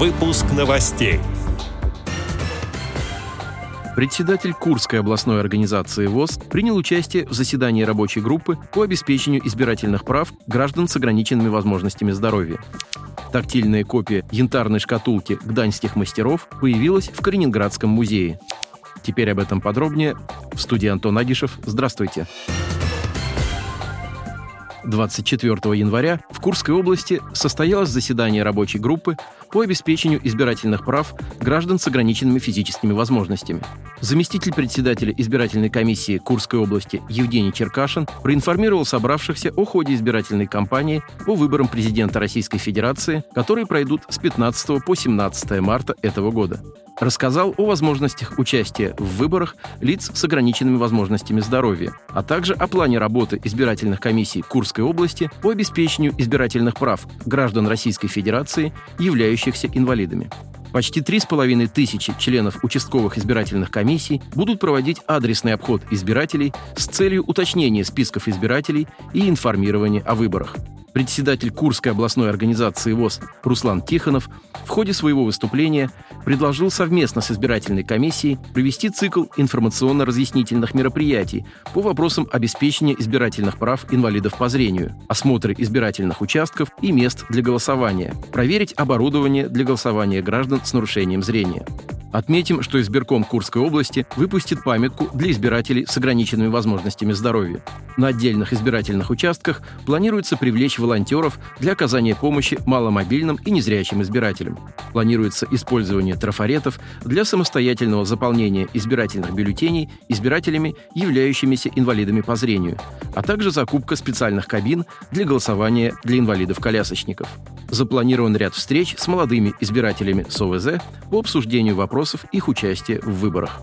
Выпуск новостей. Председатель Курской областной организации ВОЗ принял участие в заседании рабочей группы по обеспечению избирательных прав граждан с ограниченными возможностями здоровья. Тактильная копия янтарной шкатулки гданьских мастеров появилась в Калининградском музее. Теперь об этом подробнее. В студии Антон Агишев. Здравствуйте. 24 января в Курской области состоялось заседание рабочей группы по обеспечению избирательных прав граждан с ограниченными физическими возможностями. Заместитель председателя избирательной комиссии Курской области Евгений Черкашин проинформировал собравшихся о ходе избирательной кампании по выборам президента Российской Федерации, которые пройдут с 15 по 17 марта этого года рассказал о возможностях участия в выборах лиц с ограниченными возможностями здоровья, а также о плане работы избирательных комиссий Курской области по обеспечению избирательных прав граждан Российской Федерации, являющихся инвалидами. Почти три с половиной тысячи членов участковых избирательных комиссий будут проводить адресный обход избирателей с целью уточнения списков избирателей и информирования о выборах. Председатель Курской областной организации ВОЗ Руслан Тихонов в ходе своего выступления предложил совместно с избирательной комиссией провести цикл информационно-разъяснительных мероприятий по вопросам обеспечения избирательных прав инвалидов по зрению, осмотры избирательных участков и мест для голосования, проверить оборудование для голосования граждан с нарушением зрения. Отметим, что избирком Курской области выпустит памятку для избирателей с ограниченными возможностями здоровья. На отдельных избирательных участках планируется привлечь волонтеров для оказания помощи маломобильным и незрячим избирателям. Планируется использование трафаретов для самостоятельного заполнения избирательных бюллетеней избирателями, являющимися инвалидами по зрению, а также закупка специальных кабин для голосования для инвалидов-колясочников. Запланирован ряд встреч с молодыми избирателями с ОВЗ по обсуждению вопросов их участия в выборах.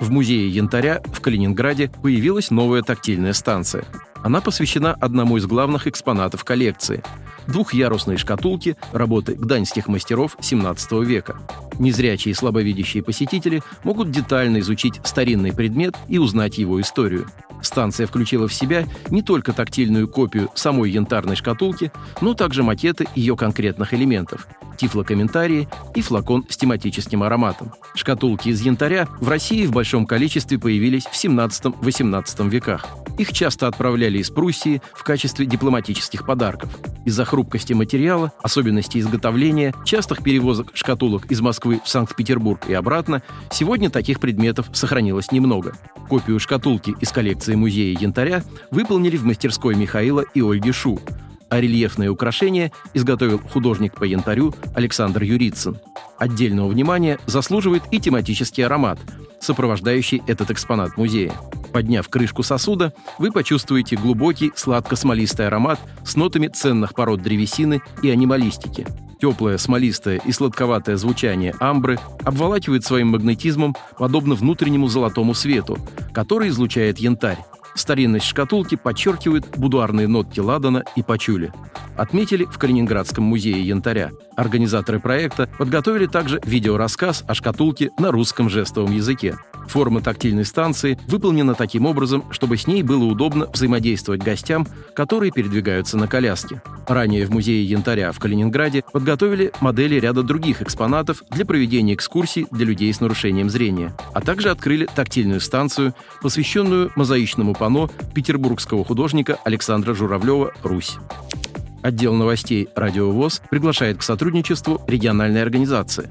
В музее янтаря в Калининграде появилась новая тактильная станция. Она посвящена одному из главных экспонатов коллекции – двухъярусной шкатулке работы гданьских мастеров XVII века. Незрячие и слабовидящие посетители могут детально изучить старинный предмет и узнать его историю. Станция включила в себя не только тактильную копию самой янтарной шкатулки, но также макеты ее конкретных элементов – тифлокомментарии и флакон с тематическим ароматом. Шкатулки из янтаря в России в большом количестве появились в 17-18 веках. Их часто отправляли из Пруссии в качестве дипломатических подарков. Из-за хрупкости материала, особенностей изготовления, частых перевозок шкатулок из Москвы в Санкт-Петербург и обратно, сегодня таких предметов сохранилось немного. Копию шкатулки из коллекции музея янтаря выполнили в мастерской Михаила и Ольги Шу, а рельефные украшения изготовил художник по янтарю Александр Юрицын. Отдельного внимания заслуживает и тематический аромат, сопровождающий этот экспонат музея. Подняв крышку сосуда, вы почувствуете глубокий сладко-смолистый аромат с нотами ценных пород древесины и анималистики. Теплое, смолистое и сладковатое звучание амбры обволакивает своим магнетизмом, подобно внутреннему золотому свету, который излучает янтарь. Старинность шкатулки подчеркивает будуарные нотки ладана и пачули. Отметили в Калининградском музее янтаря. Организаторы проекта подготовили также видеорассказ о шкатулке на русском жестовом языке. Форма тактильной станции выполнена таким образом, чтобы с ней было удобно взаимодействовать гостям, которые передвигаются на коляске. Ранее в музее янтаря в Калининграде подготовили модели ряда других экспонатов для проведения экскурсий для людей с нарушением зрения, а также открыли тактильную станцию, посвященную мозаичному панно петербургского художника Александра Журавлева «Русь». Отдел новостей «Радио ВОЗ» приглашает к сотрудничеству региональной организации.